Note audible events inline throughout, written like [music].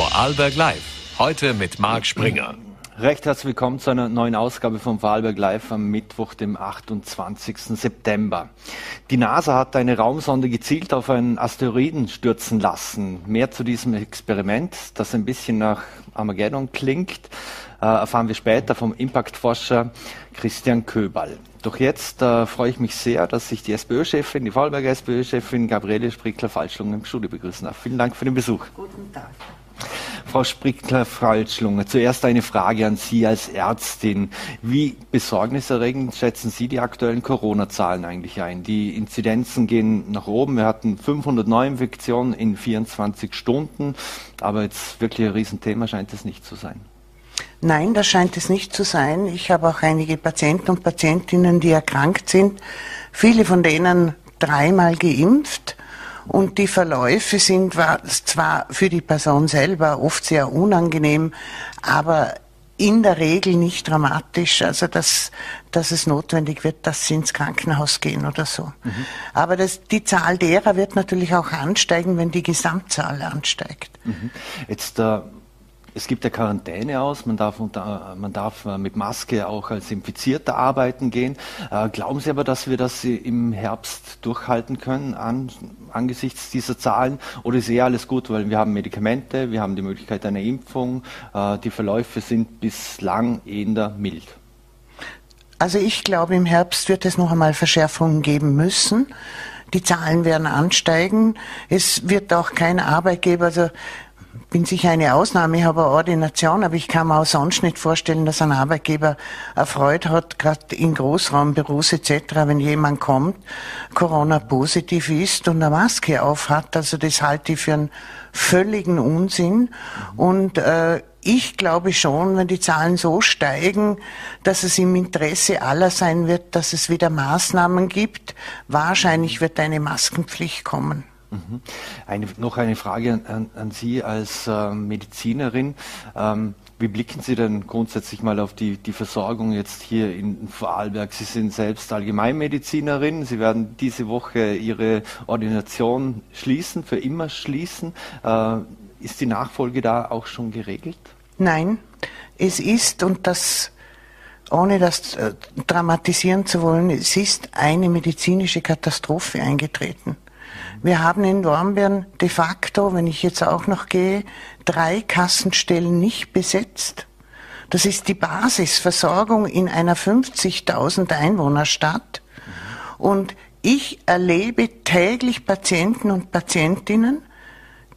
Vorarlberg Live. Heute mit Marc Springer. Recht herzlich willkommen zu einer neuen Ausgabe von Vorarlberg Live am Mittwoch, dem 28. September. Die NASA hat eine Raumsonde gezielt auf einen Asteroiden stürzen lassen. Mehr zu diesem Experiment, das ein bisschen nach Armageddon klingt, äh, erfahren wir später vom Impactforscher Christian Köbal. Doch jetzt äh, freue ich mich sehr, dass sich die SPÖ-Chefin, die Vorarlberger SPÖ-Chefin Gabriele Sprickler-Falschlung im Studio begrüßen darf. Vielen Dank für den Besuch. Guten Tag. Frau Sprickler-Falschlunge, zuerst eine Frage an Sie als Ärztin. Wie besorgniserregend schätzen Sie die aktuellen Corona-Zahlen eigentlich ein? Die Inzidenzen gehen nach oben. Wir hatten 500 Neuinfektionen in 24 Stunden, aber jetzt wirklich ein Riesenthema scheint es nicht zu sein. Nein, das scheint es nicht zu sein. Ich habe auch einige Patienten und Patientinnen, die erkrankt sind. Viele von denen dreimal geimpft und die Verläufe sind zwar für die Person selber oft sehr unangenehm, aber in der Regel nicht dramatisch, also dass, dass es notwendig wird, dass sie ins Krankenhaus gehen oder so. Mhm. Aber das, die Zahl derer wird natürlich auch ansteigen, wenn die Gesamtzahl ansteigt. Mhm. Jetzt äh, es gibt ja Quarantäne aus, man darf, unter, man darf äh, mit Maske auch als Infizierter arbeiten gehen. Äh, glauben Sie aber, dass wir das im Herbst durchhalten können an, angesichts dieser Zahlen? Oder ist eh alles gut, weil wir haben Medikamente, wir haben die Möglichkeit einer Impfung, äh, die Verläufe sind bislang eher mild? Also ich glaube, im Herbst wird es noch einmal Verschärfungen geben müssen. Die Zahlen werden ansteigen. Es wird auch kein Arbeitgeber, also bin sicher eine Ausnahme, ich habe eine Ordination, aber ich kann mir auch sonst nicht vorstellen, dass ein Arbeitgeber erfreut hat, gerade in Großraumbüros etc., wenn jemand kommt, Corona positiv ist und eine Maske aufhat. Also das halte ich für einen völligen Unsinn. Und äh, ich glaube schon, wenn die Zahlen so steigen, dass es im Interesse aller sein wird, dass es wieder Maßnahmen gibt. Wahrscheinlich wird eine Maskenpflicht kommen. Mhm. Eine, noch eine Frage an, an Sie als äh, Medizinerin. Ähm, wie blicken Sie denn grundsätzlich mal auf die, die Versorgung jetzt hier in Vorarlberg? Sie sind selbst Allgemeinmedizinerin. Sie werden diese Woche Ihre Ordination schließen, für immer schließen. Äh, ist die Nachfolge da auch schon geregelt? Nein, es ist, und das ohne das äh, dramatisieren zu wollen, es ist eine medizinische Katastrophe eingetreten. Wir haben in Dornbirn de facto, wenn ich jetzt auch noch gehe, drei Kassenstellen nicht besetzt. Das ist die Basisversorgung in einer 50.000 Einwohnerstadt. Und ich erlebe täglich Patienten und Patientinnen,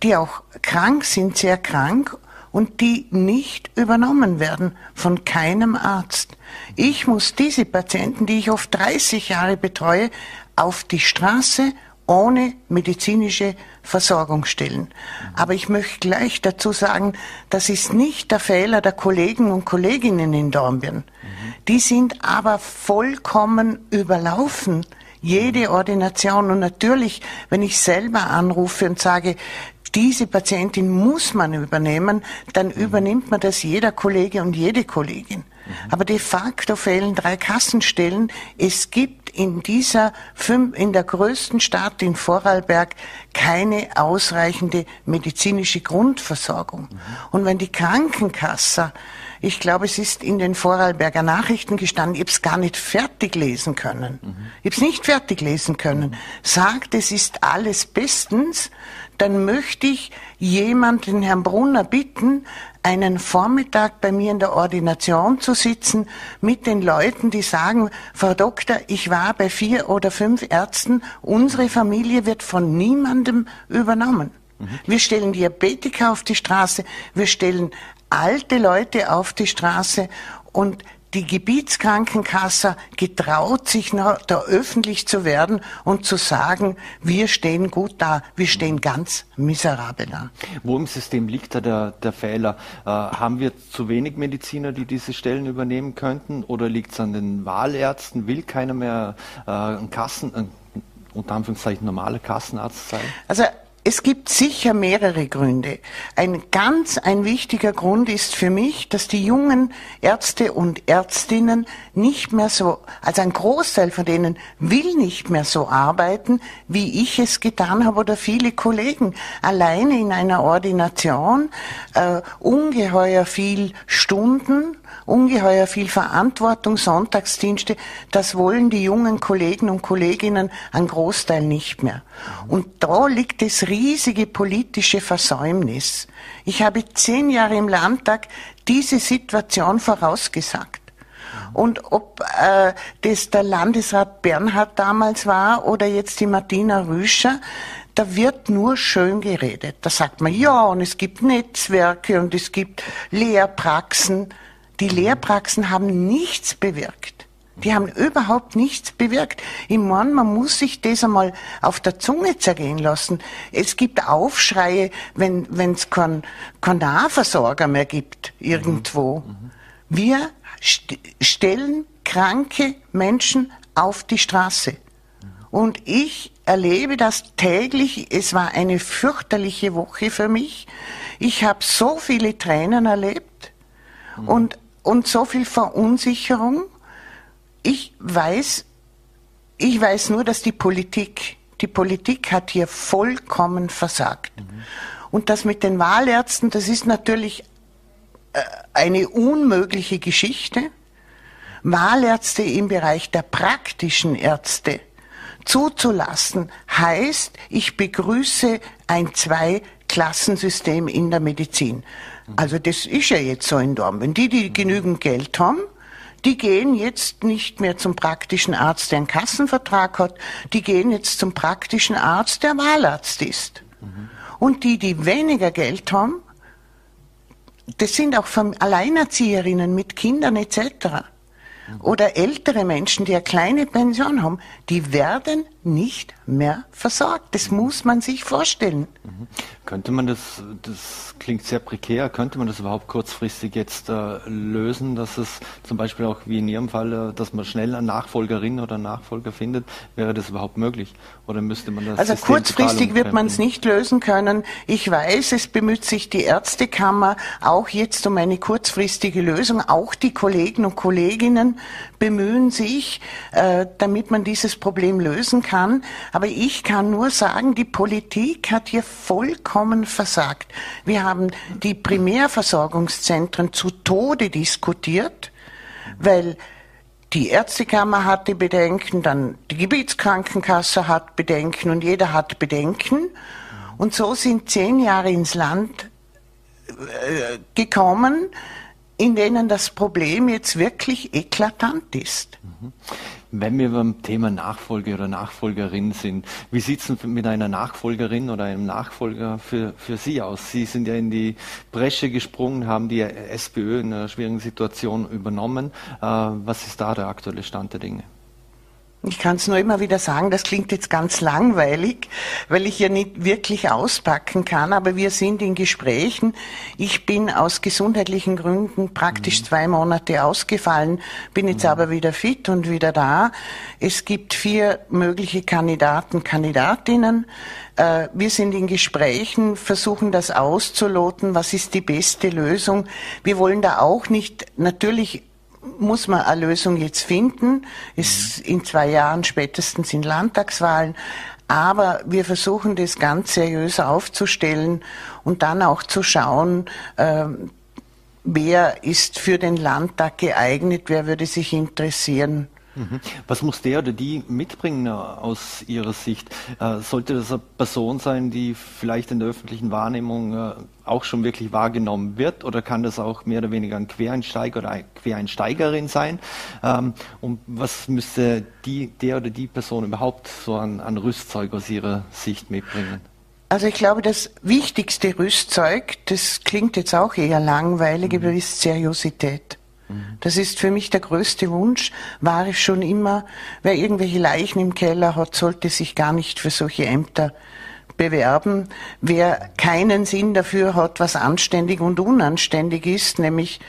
die auch krank sind, sehr krank und die nicht übernommen werden von keinem Arzt. Ich muss diese Patienten, die ich oft 30 Jahre betreue, auf die Straße ohne medizinische Versorgung stellen. Aber ich möchte gleich dazu sagen, das ist nicht der Fehler der Kollegen und Kolleginnen in Dornbirn. Die sind aber vollkommen überlaufen. Jede Ordination. Und natürlich, wenn ich selber anrufe und sage, diese Patientin muss man übernehmen, dann übernimmt man das jeder Kollege und jede Kollegin. Aber de facto fehlen drei Kassenstellen. Es gibt in dieser, in der größten Stadt in Vorarlberg keine ausreichende medizinische Grundversorgung. Und wenn die Krankenkasse ich glaube, es ist in den Vorarlberger Nachrichten gestanden, ich habe es gar nicht fertig lesen können. Mhm. Ich habe es nicht fertig lesen können. Sagt, es ist alles bestens, dann möchte ich jemanden, Herrn Brunner, bitten, einen Vormittag bei mir in der Ordination zu sitzen mit den Leuten, die sagen, Frau Doktor, ich war bei vier oder fünf Ärzten, unsere Familie wird von niemandem übernommen. Mhm. Wir stellen Diabetiker auf die Straße, wir stellen alte Leute auf die Straße und die Gebietskrankenkasse getraut sich da öffentlich zu werden und zu sagen, wir stehen gut da, wir stehen ganz miserabel da. Wo im System liegt da der, der Fehler? Äh, haben wir zu wenig Mediziner, die diese Stellen übernehmen könnten? Oder liegt es an den Wahlärzten? Will keiner mehr äh, ein Kassen, ein, unter Anführungszeichen normaler Kassenarzt sein? Also es gibt sicher mehrere Gründe. Ein ganz ein wichtiger Grund ist für mich, dass die jungen Ärzte und Ärztinnen nicht mehr so, also ein Großteil von denen will nicht mehr so arbeiten, wie ich es getan habe oder viele Kollegen. Alleine in einer Ordination äh, ungeheuer viel Stunden ungeheuer viel Verantwortung, Sonntagsdienste, das wollen die jungen Kollegen und Kolleginnen ein Großteil nicht mehr. Und da liegt das riesige politische Versäumnis. Ich habe zehn Jahre im Landtag diese Situation vorausgesagt. Und ob äh, das der Landesrat Bernhard damals war oder jetzt die Martina Rüscher, da wird nur schön geredet. Da sagt man, ja, und es gibt Netzwerke und es gibt Lehrpraxen. Die Lehrpraxen haben nichts bewirkt. Die haben überhaupt nichts bewirkt. Ich meine, man muss sich das einmal auf der Zunge zergehen lassen. Es gibt Aufschreie, wenn es keinen kein Nahversorger mehr gibt irgendwo. Mhm. Wir st stellen kranke Menschen auf die Straße. Und ich erlebe das täglich. Es war eine fürchterliche Woche für mich. Ich habe so viele Tränen erlebt. Und und so viel Verunsicherung. Ich weiß, ich weiß nur, dass die Politik, die Politik hat hier vollkommen versagt. Mhm. Und das mit den Wahlärzten, das ist natürlich äh, eine unmögliche Geschichte. Wahlärzte im Bereich der praktischen Ärzte zuzulassen, heißt, ich begrüße ein Zwei-Klassensystem in der Medizin. Also das ist ja jetzt so in Dortmund. Die, die genügend Geld haben, die gehen jetzt nicht mehr zum praktischen Arzt, der einen Kassenvertrag hat, die gehen jetzt zum praktischen Arzt, der Wahlarzt ist. Mhm. Und die, die weniger Geld haben, das sind auch Alleinerzieherinnen mit Kindern etc oder ältere Menschen, die eine kleine Pension haben, die werden nicht mehr versorgt. Das muss man sich vorstellen. Mhm. Könnte man das, das klingt sehr prekär, könnte man das überhaupt kurzfristig jetzt äh, lösen, dass es zum Beispiel auch wie in Ihrem Fall, äh, dass man schnell eine Nachfolgerin oder einen Nachfolger findet? Wäre das überhaupt möglich? Oder müsste man das Also System kurzfristig wird man es nicht lösen können. Ich weiß, es bemüht sich die Ärztekammer auch jetzt um eine kurzfristige Lösung. Auch die Kollegen und Kolleginnen bemühen sich, äh, damit man dieses Problem lösen kann. Aber ich kann nur sagen, die Politik hat hier vollkommen versagt. Wir haben die Primärversorgungszentren zu Tode diskutiert, weil die Ärztekammer hatte Bedenken, dann die Gebietskrankenkasse hat Bedenken und jeder hat Bedenken. Und so sind zehn Jahre ins Land äh, gekommen, in denen das Problem jetzt wirklich eklatant ist. Mhm. Wenn wir beim Thema Nachfolge oder Nachfolgerin sind, wie sieht es mit einer Nachfolgerin oder einem Nachfolger für, für Sie aus? Sie sind ja in die Bresche gesprungen, haben die SPÖ in einer schwierigen Situation übernommen. Äh, was ist da der aktuelle Stand der Dinge? Ich kann es nur immer wieder sagen, das klingt jetzt ganz langweilig, weil ich ja nicht wirklich auspacken kann, aber wir sind in Gesprächen. Ich bin aus gesundheitlichen Gründen praktisch mhm. zwei Monate ausgefallen, bin jetzt mhm. aber wieder fit und wieder da. Es gibt vier mögliche Kandidaten, Kandidatinnen. Äh, wir sind in Gesprächen, versuchen das auszuloten, was ist die beste Lösung. Wir wollen da auch nicht natürlich muss man eine Lösung jetzt finden. Ist in zwei Jahren spätestens sind Landtagswahlen. Aber wir versuchen das ganz seriös aufzustellen und dann auch zu schauen, äh, wer ist für den Landtag geeignet, wer würde sich interessieren. Mhm. Was muss der oder die mitbringen aus Ihrer Sicht? Äh, sollte das eine Person sein, die vielleicht in der öffentlichen Wahrnehmung äh, auch schon wirklich wahrgenommen wird oder kann das auch mehr oder weniger ein Quereinsteiger oder eine Quereinsteigerin sein? Ähm, und was müsste die, der oder die Person überhaupt so an, an Rüstzeug aus Ihrer Sicht mitbringen? Also ich glaube, das wichtigste Rüstzeug, das klingt jetzt auch eher langweilig, mhm. aber ist Seriosität. Das ist für mich der größte Wunsch, war es schon immer. Wer irgendwelche Leichen im Keller hat, sollte sich gar nicht für solche Ämter bewerben. Wer keinen Sinn dafür hat, was anständig und unanständig ist, nämlich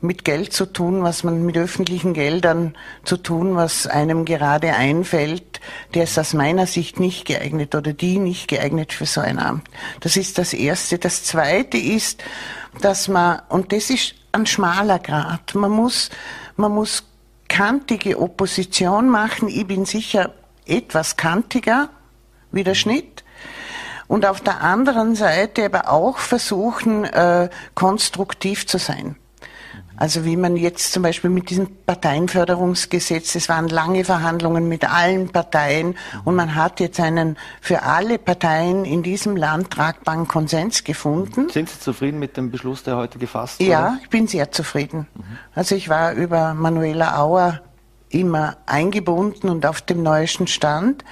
mit Geld zu tun, was man mit öffentlichen Geldern zu tun, was einem gerade einfällt, der ist aus meiner Sicht nicht geeignet oder die nicht geeignet für so ein Amt. Das ist das Erste. Das Zweite ist, dass man, und das ist ein schmaler Grad, man muss, man muss kantige Opposition machen. Ich bin sicher etwas kantiger wie der Schnitt und auf der anderen Seite aber auch versuchen, äh, konstruktiv zu sein. Also wie man jetzt zum Beispiel mit diesem Parteienförderungsgesetz, es waren lange Verhandlungen mit allen Parteien und man hat jetzt einen für alle Parteien in diesem Land tragbaren Konsens gefunden. Sind Sie zufrieden mit dem Beschluss, der heute gefasst wurde? Ja, ich bin sehr zufrieden. Also ich war über Manuela Auer immer eingebunden und auf dem neuesten Stand.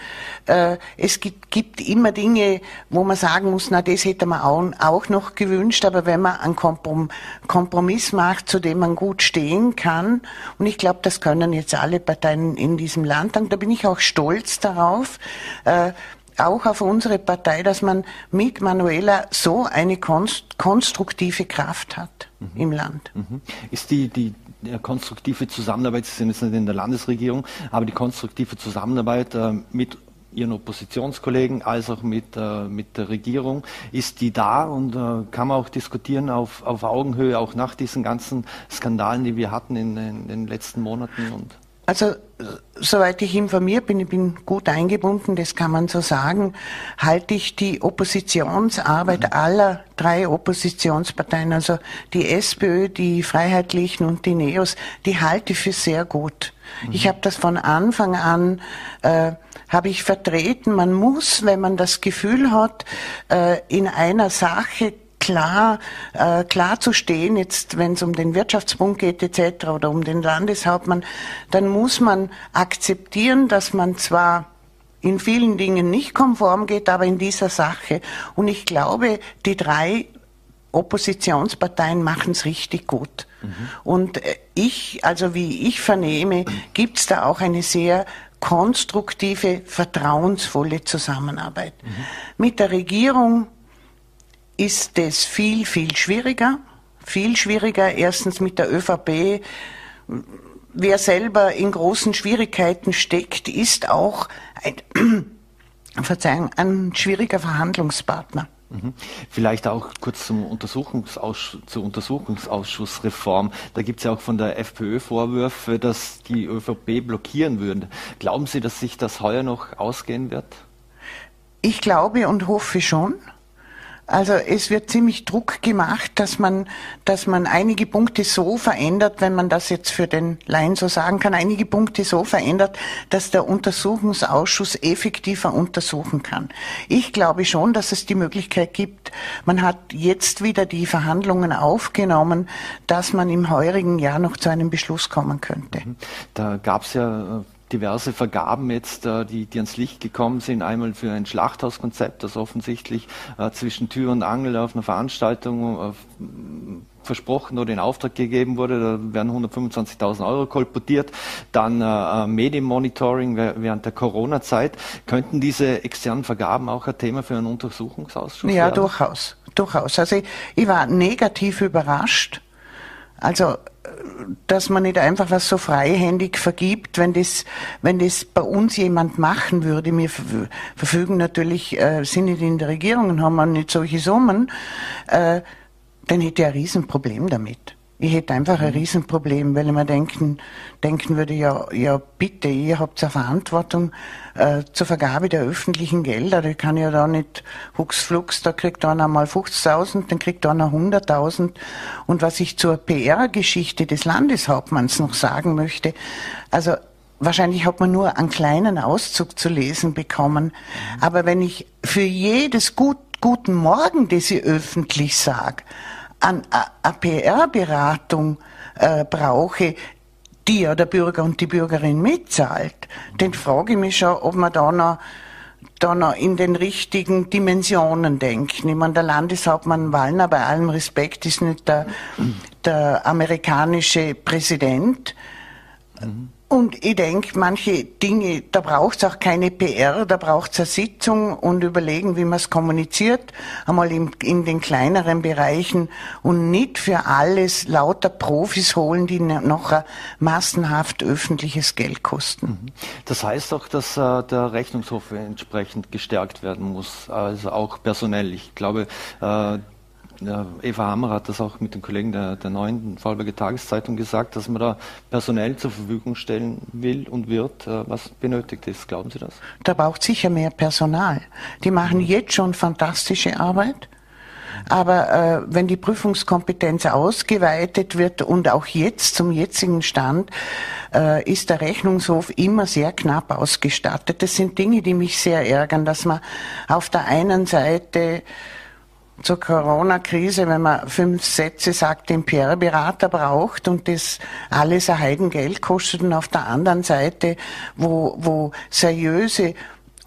Äh, es gibt, gibt, immer Dinge, wo man sagen muss, na, das hätte man auch, noch gewünscht, aber wenn man einen Kompromiss macht, zu dem man gut stehen kann, und ich glaube, das können jetzt alle Parteien in diesem Land, und da bin ich auch stolz darauf, äh, auch auf unsere Partei, dass man mit Manuela so eine konstruktive Kraft hat mhm. im Land. Mhm. Ist die, die konstruktive Zusammenarbeit, Sie sind jetzt nicht in der Landesregierung, aber die konstruktive Zusammenarbeit äh, mit Ihren Oppositionskollegen als auch mit, äh, mit der Regierung, ist die da und äh, kann man auch diskutieren auf, auf Augenhöhe, auch nach diesen ganzen Skandalen, die wir hatten in, in den letzten Monaten? Und also, soweit ich informiert bin, ich bin gut eingebunden, das kann man so sagen, halte ich die Oppositionsarbeit mhm. aller drei Oppositionsparteien, also die SPÖ, die Freiheitlichen und die NEOS, die halte ich für sehr gut. Mhm. Ich habe das von Anfang an, äh, habe ich vertreten, man muss, wenn man das Gefühl hat, äh, in einer Sache klar, äh, klar zu stehen, jetzt wenn es um den Wirtschaftsbund geht etc. oder um den Landeshauptmann, dann muss man akzeptieren, dass man zwar in vielen Dingen nicht konform geht, aber in dieser Sache. Und ich glaube, die drei Oppositionsparteien machen es richtig gut. Mhm. Und äh, ich, also wie ich vernehme, gibt es da auch eine sehr konstruktive, vertrauensvolle Zusammenarbeit. Mhm. Mit der Regierung ist es viel, viel schwieriger. Viel schwieriger erstens mit der ÖVP. Wer selber in großen Schwierigkeiten steckt, ist auch ein, [clears throat] Verzeihung, ein schwieriger Verhandlungspartner. Mhm. Vielleicht auch kurz zum Untersuchungsausschuss, zur Untersuchungsausschussreform. Da gibt es ja auch von der FPÖ Vorwürfe, dass die ÖVP blockieren würde. Glauben Sie, dass sich das heuer noch ausgehen wird? Ich glaube und hoffe schon. Also es wird ziemlich Druck gemacht, dass man, dass man einige Punkte so verändert, wenn man das jetzt für den Laien so sagen kann, einige Punkte so verändert, dass der Untersuchungsausschuss effektiver untersuchen kann. Ich glaube schon, dass es die Möglichkeit gibt, man hat jetzt wieder die Verhandlungen aufgenommen, dass man im heurigen Jahr noch zu einem Beschluss kommen könnte. Mhm. Da gab es ja äh, diverse Vergaben jetzt, äh, die, die ans Licht gekommen sind. Einmal für ein Schlachthauskonzept, das offensichtlich äh, zwischen Tür und Angel auf einer Veranstaltung äh, versprochen oder in Auftrag gegeben wurde. Da werden 125.000 Euro kolportiert. Dann äh, Medienmonitoring während der Corona-Zeit. Könnten diese externen Vergaben auch ein Thema für einen Untersuchungsausschuss ja, werden? Ja, durchaus. Durchaus. Also ich, ich war negativ überrascht. Also dass man nicht einfach was so freihändig vergibt, wenn das, wenn das bei uns jemand machen würde. Wir verfügen natürlich, äh, sind nicht in der Regierung und haben nicht solche Summen, äh, dann hätte ich ein Riesenproblem damit. Ich hätte einfach ein mhm. Riesenproblem, weil ich mir denken, denken würde, ja, ja bitte, ihr habt eine Verantwortung äh, zur Vergabe der öffentlichen Gelder. Ich kann ja da nicht huxflux, da kriegt einer mal 50.000, dann kriegt einer 100.000. Und was ich zur PR-Geschichte des Landeshauptmanns noch sagen möchte, also Wahrscheinlich hat man nur einen kleinen Auszug zu lesen bekommen. Mhm. Aber wenn ich für jedes Gut, Guten Morgen, das ich öffentlich sage, an eine PR-Beratung äh, brauche, die ja der Bürger und die Bürgerin mitzahlt, dann frage ich mich schon, ob man da noch, da noch in den richtigen Dimensionen denken. Ich meine, der Landeshauptmann Wallner, bei allem Respekt, ist nicht der, der amerikanische Präsident. Und ich denke, manche Dinge, da braucht es auch keine PR, da braucht es eine Sitzung und überlegen, wie man es kommuniziert, einmal in, in, den kleineren Bereichen und nicht für alles lauter Profis holen, die noch massenhaft öffentliches Geld kosten. Mhm. Das heißt auch, dass äh, der Rechnungshof entsprechend gestärkt werden muss, also auch personell. Ich glaube, äh, Eva Hammer hat das auch mit den Kollegen der, der neuen Vorarlberger Tageszeitung gesagt, dass man da personell zur Verfügung stellen will und wird. Äh, was benötigt ist, glauben Sie das? Da braucht sicher mehr Personal. Die machen jetzt schon fantastische Arbeit. Aber äh, wenn die Prüfungskompetenz ausgeweitet wird und auch jetzt zum jetzigen Stand äh, ist der Rechnungshof immer sehr knapp ausgestattet. Das sind Dinge, die mich sehr ärgern, dass man auf der einen Seite zur Corona-Krise, wenn man fünf Sätze sagt, den PR-Berater braucht und das alles ein Heidengeld kostet und auf der anderen Seite, wo, wo seriöse,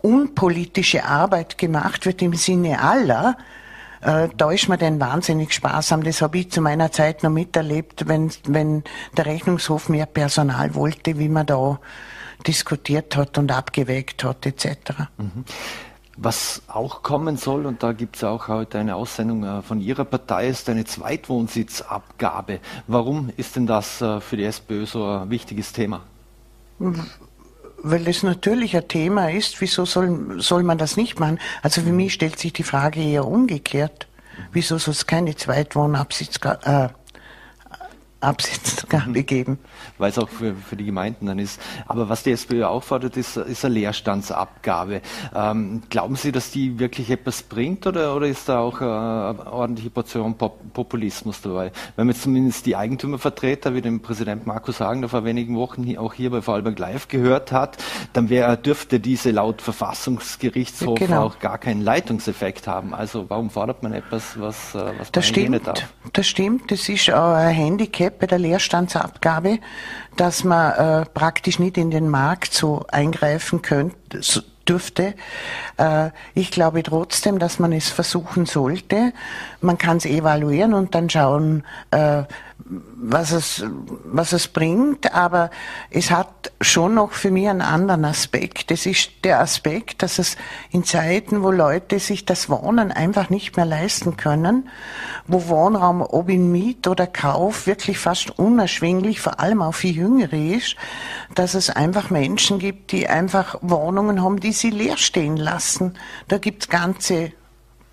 unpolitische Arbeit gemacht wird im Sinne aller, äh, da ist man denn wahnsinnig sparsam. Das habe ich zu meiner Zeit noch miterlebt, wenn, wenn der Rechnungshof mehr Personal wollte, wie man da diskutiert hat und abgewägt hat etc. Mhm. Was auch kommen soll, und da gibt es auch heute eine Aussendung äh, von Ihrer Partei, ist eine Zweitwohnsitzabgabe. Warum ist denn das äh, für die SPÖ so ein wichtiges Thema? Weil es natürlich ein Thema ist, wieso soll, soll man das nicht machen? Also für mich stellt sich die Frage eher umgekehrt. Wieso soll es keine Zweitwohnabsitzabgabe äh, Absitzgabe [laughs] geben. Weil es auch für, für die Gemeinden dann ist. Aber was die SPÖ auch fordert, ist, ist eine Leerstandsabgabe. Ähm, glauben Sie, dass die wirklich etwas bringt oder, oder ist da auch eine, eine ordentliche Portion Pop Populismus dabei? Wenn man zumindest die Eigentümervertreter, wie den Präsident Markus Hagen vor wenigen Wochen auch hier bei Vorarlberg Live gehört hat, dann wär, dürfte diese laut Verfassungsgerichtshof genau. auch gar keinen Leitungseffekt haben. Also warum fordert man etwas, was, äh, was das stimmt, darf? Das stimmt, das ist auch ein Handicap bei der Leerstandsabgabe, dass man äh, praktisch nicht in den Markt so eingreifen könnte, so, dürfte. Äh, ich glaube trotzdem, dass man es versuchen sollte. Man kann es evaluieren und dann schauen, äh, was es, was es bringt, aber es hat schon noch für mich einen anderen Aspekt. Das ist der Aspekt, dass es in Zeiten, wo Leute sich das Wohnen einfach nicht mehr leisten können, wo Wohnraum, ob in Miet oder Kauf, wirklich fast unerschwinglich, vor allem auch für Jüngere ist, dass es einfach Menschen gibt, die einfach Wohnungen haben, die sie leer stehen lassen. Da gibt's ganze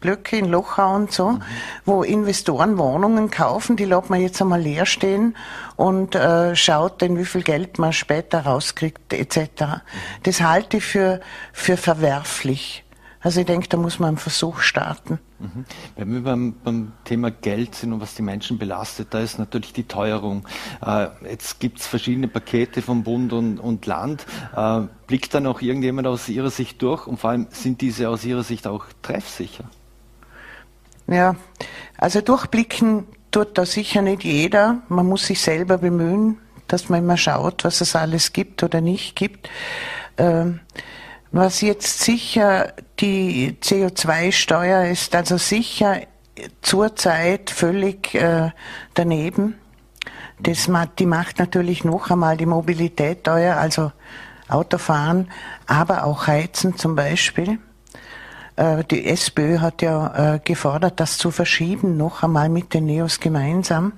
Blöcke in Lochau und so, mhm. wo Investoren Wohnungen kaufen, die lässt man jetzt einmal leer stehen und äh, schaut dann, wie viel Geld man später rauskriegt etc. Das halte ich für, für verwerflich. Also ich denke, da muss man einen Versuch starten. Mhm. Wenn wir beim, beim, Thema Geld sind und was die Menschen belastet, da ist natürlich die Teuerung. Äh, jetzt gibt es verschiedene Pakete von Bund und, und Land. Äh, blickt da noch irgendjemand aus Ihrer Sicht durch und vor allem sind diese aus Ihrer Sicht auch treffsicher? Ja, also durchblicken tut da sicher nicht jeder. Man muss sich selber bemühen, dass man immer schaut, was es alles gibt oder nicht gibt. Ähm, was jetzt sicher die CO2-Steuer ist, also sicher zurzeit völlig äh, daneben. Das, die macht natürlich noch einmal die Mobilität teuer, also Autofahren, aber auch Heizen zum Beispiel. Äh, die SPÖ hat ja äh, gefordert, das zu verschieben, noch einmal mit den Neos gemeinsam.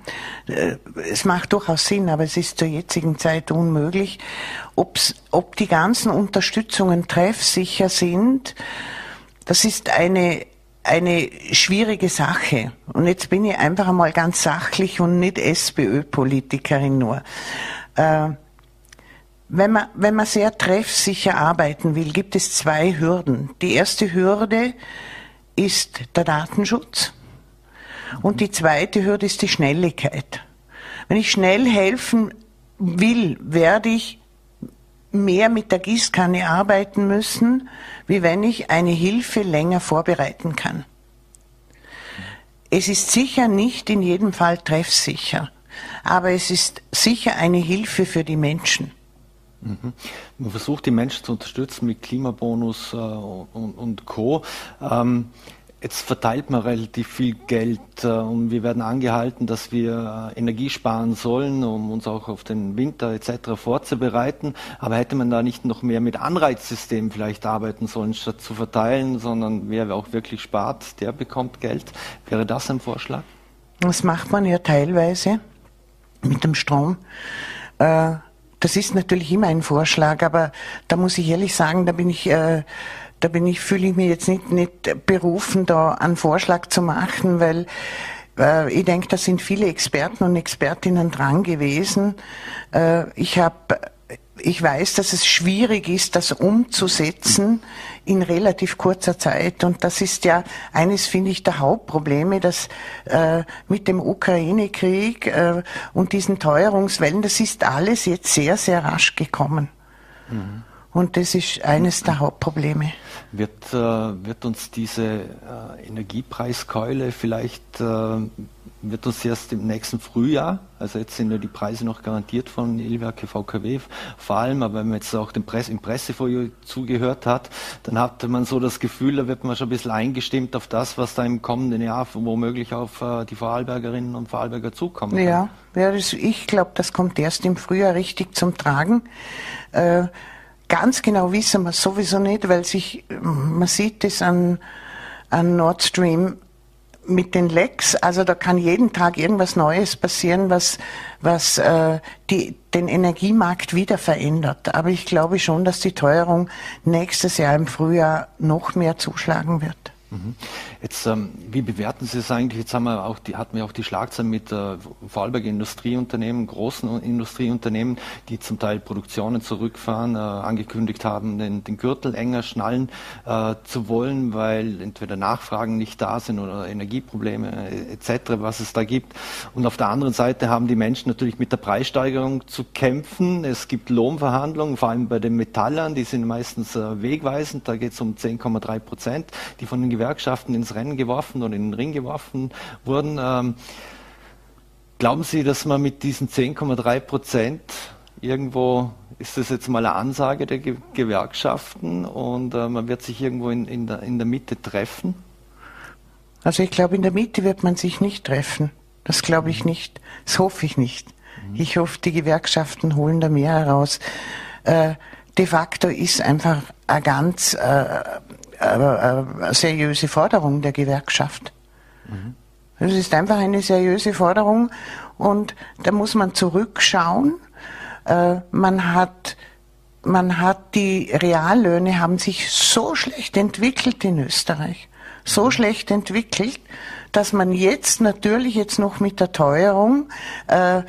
Äh, es macht durchaus Sinn, aber es ist zur jetzigen Zeit unmöglich. Ob's, ob die ganzen Unterstützungen treffsicher sind, das ist eine eine schwierige Sache. Und jetzt bin ich einfach einmal ganz sachlich und nicht SPÖ-Politikerin nur. Äh, wenn man, wenn man sehr treffsicher arbeiten will, gibt es zwei Hürden. Die erste Hürde ist der Datenschutz und die zweite Hürde ist die Schnelligkeit. Wenn ich schnell helfen will, werde ich mehr mit der Gießkanne arbeiten müssen, wie wenn ich eine Hilfe länger vorbereiten kann. Es ist sicher nicht in jedem Fall treffsicher, aber es ist sicher eine Hilfe für die Menschen. Mhm. Man versucht die Menschen zu unterstützen mit Klimabonus äh, und, und, Co. Ähm, Jetzt verteilt man relativ viel Geld äh, und wir werden angehalten, dass wir äh, Energie sparen sollen, um uns auch auf den Winter etc. vorzubereiten. Aber hätte man da nicht noch mehr mit Anreizsystemen vielleicht arbeiten sollen, statt zu verteilen, sondern wer auch wirklich spart, der bekommt Geld. Wäre das ein Vorschlag? Das macht man ja teilweise mit dem Strom. Äh, das ist natürlich immer ein Vorschlag, aber da muss ich ehrlich sagen, da bin ich da bin ich, fühle ich mich jetzt nicht, nicht berufen, da einen Vorschlag zu machen, weil äh, ich denke, da sind viele Experten und Expertinnen dran gewesen. Äh, ich habe ich weiß, dass es schwierig ist, das umzusetzen in relativ kurzer Zeit. Und das ist ja eines, finde ich, der Hauptprobleme, dass äh, mit dem Ukraine-Krieg äh, und diesen Teuerungswellen, das ist alles jetzt sehr, sehr rasch gekommen. Mhm. Und das ist eines der Hauptprobleme. Wird, äh, wird uns diese äh, Energiepreiskeule vielleicht, äh, wird uns erst im nächsten Frühjahr, also jetzt sind ja die Preise noch garantiert von Ilwerke VKW vor allem, aber wenn man jetzt auch dem Presse, im Pressefolie zugehört hat, dann hat man so das Gefühl, da wird man schon ein bisschen eingestimmt auf das, was da im kommenden Jahr womöglich auf äh, die Vorarlbergerinnen und Vorarlberger zukommen kann. Ja, ja das, ich glaube, das kommt erst im Frühjahr richtig zum Tragen. Äh, Ganz genau wissen wir sowieso nicht, weil sich, man sieht es an, an Nord Stream mit den Lecks, also da kann jeden Tag irgendwas Neues passieren, was, was äh, die, den Energiemarkt wieder verändert. Aber ich glaube schon, dass die Teuerung nächstes Jahr im Frühjahr noch mehr zuschlagen wird. Mhm. Jetzt, ähm, wie bewerten Sie es eigentlich? Jetzt haben wir auch die, hatten wir auch die Schlagzeilen mit äh, Vorarlberger Industrieunternehmen, großen Industrieunternehmen, die zum Teil Produktionen zurückfahren, äh, angekündigt haben, den, den, Gürtel enger schnallen äh, zu wollen, weil entweder Nachfragen nicht da sind oder Energieprobleme äh, etc., was es da gibt. Und auf der anderen Seite haben die Menschen natürlich mit der Preissteigerung zu kämpfen. Es gibt Lohnverhandlungen, vor allem bei den Metallern, die sind meistens äh, wegweisend. Da geht es um 10,3 Prozent, die von den Gewerkschaften ins Rennen geworfen und in den Ring geworfen wurden. Ähm, glauben Sie, dass man mit diesen 10,3 Prozent irgendwo, ist das jetzt mal eine Ansage der Ge Gewerkschaften und äh, man wird sich irgendwo in, in, der, in der Mitte treffen? Also ich glaube, in der Mitte wird man sich nicht treffen. Das glaube ich nicht. Das hoffe ich nicht. Mhm. Ich hoffe, die Gewerkschaften holen da mehr heraus. Äh, de facto ist einfach ein ganz äh, eine seriöse Forderung der Gewerkschaft. Mhm. Ist einfach eine seriöse Forderung und da muss man zurückschauen. Äh, man hat man hat die Reallöhne haben sich so schlecht entwickelt in Österreich, so mhm. schlecht entwickelt, dass man jetzt natürlich jetzt noch mit der Teuerung äh,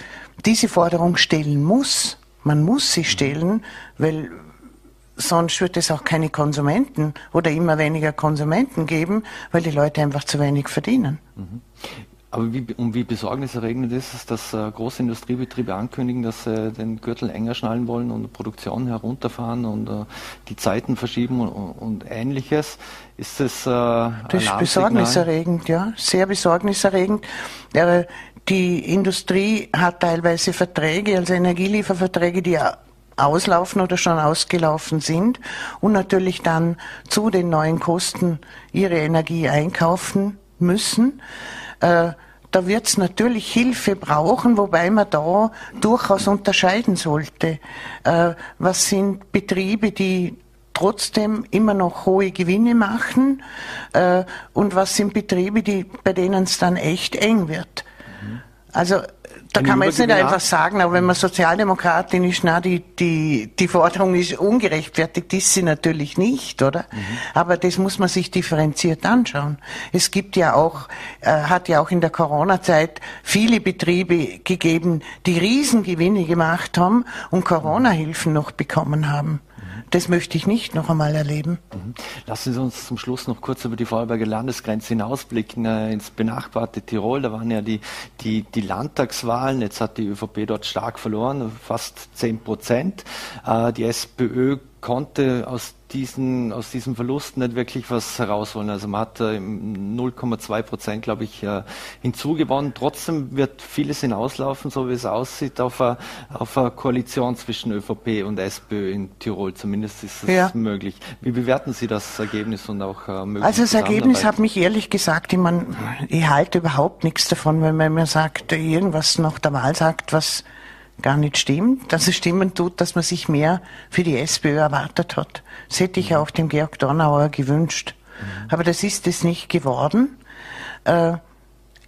diese Forderung stellen muss. Man muss sie mhm. stellen, weil sonst wird es auch keine Konsumenten oder immer weniger Konsumenten geben, weil die Leute einfach zu wenig verdienen. Mhm. Aber wie, um wie besorgniserregend ist es, dass äh, große Industriebetriebe ankündigen, dass sie den Gürtel enger schnallen wollen und Produktion herunterfahren und äh, die Zeiten verschieben und, und ähnliches. Ist das äh, Das ist besorgniserregend, ja, sehr besorgniserregend. Äh, die Industrie hat teilweise Verträge, also Energielieferverträge, die auslaufen oder schon ausgelaufen sind und natürlich dann zu den neuen Kosten ihre Energie einkaufen müssen. Äh, da wird es natürlich Hilfe brauchen, wobei man da durchaus unterscheiden sollte. Äh, was sind Betriebe, die trotzdem immer noch hohe Gewinne machen äh, und was sind Betriebe, die, bei denen es dann echt eng wird. Mhm. Also da kann man jetzt nicht einfach sagen, aber wenn man Sozialdemokratin ist, na, die, die, die Forderung ist ungerechtfertigt, ist sie natürlich nicht, oder? Mhm. Aber das muss man sich differenziert anschauen. Es gibt ja auch, äh, hat ja auch in der Corona-Zeit viele Betriebe gegeben, die Riesengewinne gemacht haben und Corona-Hilfen noch bekommen haben. Das möchte ich nicht noch einmal erleben. Mhm. Lassen Sie uns zum Schluss noch kurz über die Vorarlberger Landesgrenze hinausblicken, äh, ins benachbarte Tirol. Da waren ja die, die, die Landtagswahlen. Jetzt hat die ÖVP dort stark verloren, fast 10 Prozent. Äh, die SPÖ konnte aus diesen, aus diesem Verlust nicht wirklich was herausholen. Also man hat 0,2 Prozent, glaube ich, hinzugewonnen. Trotzdem wird vieles hinauslaufen, so wie es aussieht, auf eine, auf eine Koalition zwischen ÖVP und SPÖ in Tirol. Zumindest ist es ja. möglich. Wie bewerten Sie das Ergebnis und auch äh, mögliche Also das Ergebnis hat mich ehrlich gesagt, ich, mein, ich halte überhaupt nichts davon, wenn man mir sagt, irgendwas nach der Wahl sagt, was gar nicht stimmt, dass es stimmen tut, dass man sich mehr für die SPÖ erwartet hat. Das hätte ich auch dem Georg Dornauer gewünscht. Aber das ist es nicht geworden. Äh,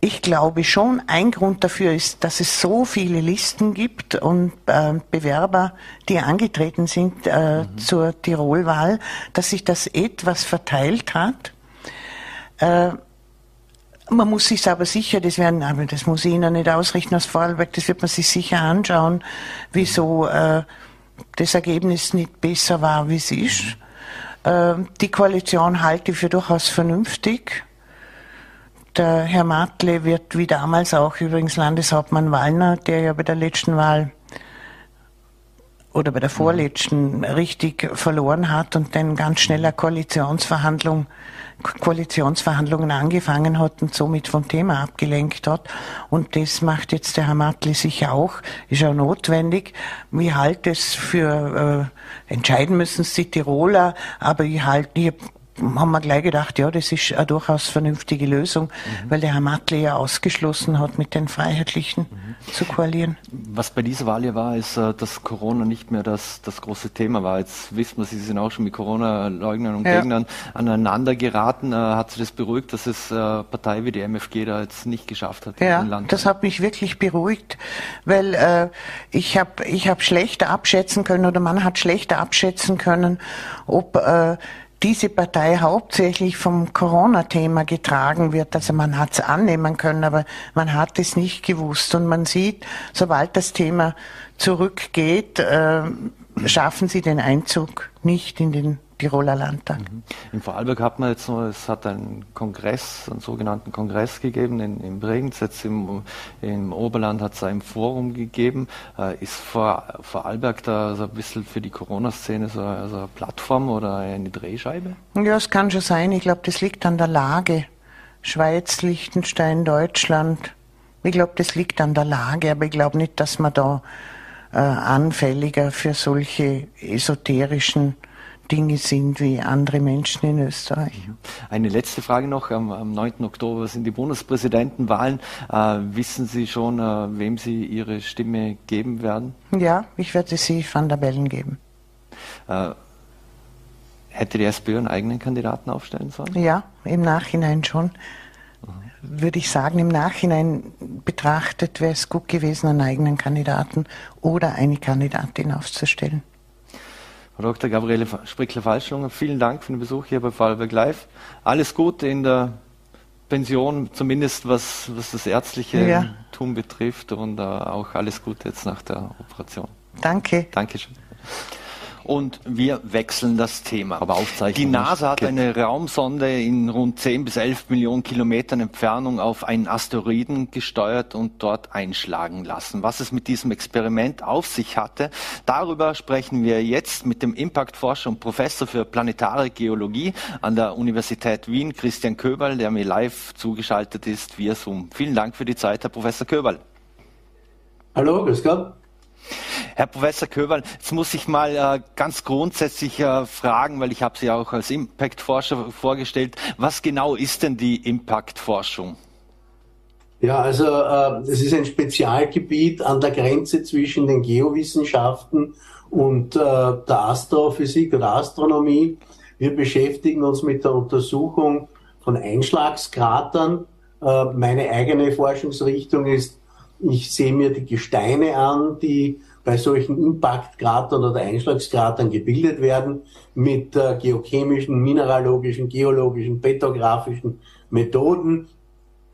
ich glaube schon, ein Grund dafür ist, dass es so viele Listen gibt und äh, Bewerber, die angetreten sind äh, mhm. zur Tirolwahl, dass sich das etwas verteilt hat. Man muss sich aber sicher, das werden, aber das muss ich Ihnen nicht ausrichten aus Vorarlberg, das wird man sich sicher anschauen, wieso äh, das Ergebnis nicht besser war, wie es ist. Äh, die Koalition halte ich für durchaus vernünftig. Der Herr Martle wird wie damals auch übrigens Landeshauptmann Wallner, der ja bei der letzten Wahl oder bei der vorletzten richtig verloren hat und dann ganz schnell eine Koalitionsverhandlung Koalitionsverhandlungen angefangen hat und somit vom Thema abgelenkt hat. Und das macht jetzt der Herr Matli sicher auch, ist auch notwendig. Ich halte es für, äh, entscheiden müssen es die Tiroler, aber ich halte, ich haben wir gleich gedacht, ja, das ist eine durchaus vernünftige Lösung, mhm. weil der Herr Mattle ja ausgeschlossen hat, mit den Freiheitlichen mhm. zu koalieren. Was bei dieser Wahl ja war, ist, äh, dass Corona nicht mehr das, das große Thema war. Jetzt wissen wir, Sie sind auch schon mit Corona-Leugnern und ja. Gegnern aneinander geraten. Äh, hat Sie das beruhigt, dass es äh, Partei wie die MFG da jetzt nicht geschafft hat? Ja, das hat mich wirklich beruhigt, weil äh, ich habe ich hab schlechter abschätzen können oder man hat schlechter abschätzen können, ob äh, diese Partei hauptsächlich vom Corona-Thema getragen wird. Also man hat es annehmen können, aber man hat es nicht gewusst. Und man sieht, sobald das Thema zurückgeht, äh, schaffen sie den Einzug nicht in den Tiroler Landtag. Mhm. In Vorarlberg hat man jetzt noch, es hat einen Kongress, einen sogenannten Kongress gegeben in, in Bregenz, jetzt im, im Oberland hat es ein Forum gegeben. Äh, ist Vor, Vorarlberg da so ein bisschen für die Corona-Szene so also eine Plattform oder eine Drehscheibe? Ja, es kann schon sein. Ich glaube, das liegt an der Lage. Schweiz, Liechtenstein, Deutschland. Ich glaube, das liegt an der Lage, aber ich glaube nicht, dass man da äh, anfälliger für solche esoterischen Dinge sind wie andere Menschen in Österreich. Mhm. Eine letzte Frage noch. Am, am 9. Oktober sind die Bundespräsidentenwahlen. Äh, wissen Sie schon, äh, wem Sie Ihre Stimme geben werden? Ja, ich werde sie Van der Bellen geben. Äh, hätte die SPÖ einen eigenen Kandidaten aufstellen sollen? Ja, im Nachhinein schon. Würde ich sagen, im Nachhinein betrachtet wäre es gut gewesen, einen eigenen Kandidaten oder eine Kandidatin aufzustellen. Frau Dr. Gabriele Sprickler-Falschlunger, vielen Dank für den Besuch hier bei Vorarlberg Live. Alles Gute in der Pension, zumindest was, was das ärztliche ja. Tun betrifft und uh, auch alles Gute jetzt nach der Operation. Danke. Dankeschön. Und wir wechseln das Thema. Aber Die NASA hat eine Raumsonde in rund 10 bis 11 Millionen Kilometern Entfernung auf einen Asteroiden gesteuert und dort einschlagen lassen. Was es mit diesem Experiment auf sich hatte, darüber sprechen wir jetzt mit dem Impactforscher und Professor für planetare Geologie an der Universität Wien, Christian Köberl, der mir live zugeschaltet ist via Zoom. Vielen Dank für die Zeit, Herr Professor Köberl. Hallo, grüß Gott. Herr Professor Köberl, jetzt muss ich mal äh, ganz grundsätzlich äh, fragen, weil ich habe Sie auch als Impact-Forscher vorgestellt. Was genau ist denn die Impact-Forschung? Ja, also äh, es ist ein Spezialgebiet an der Grenze zwischen den Geowissenschaften und äh, der Astrophysik oder Astronomie. Wir beschäftigen uns mit der Untersuchung von Einschlagskratern. Äh, meine eigene Forschungsrichtung ist ich sehe mir die Gesteine an, die bei solchen Impactkratern oder Einschlagskratern gebildet werden, mit äh, geochemischen, mineralogischen, geologischen, petrografischen Methoden.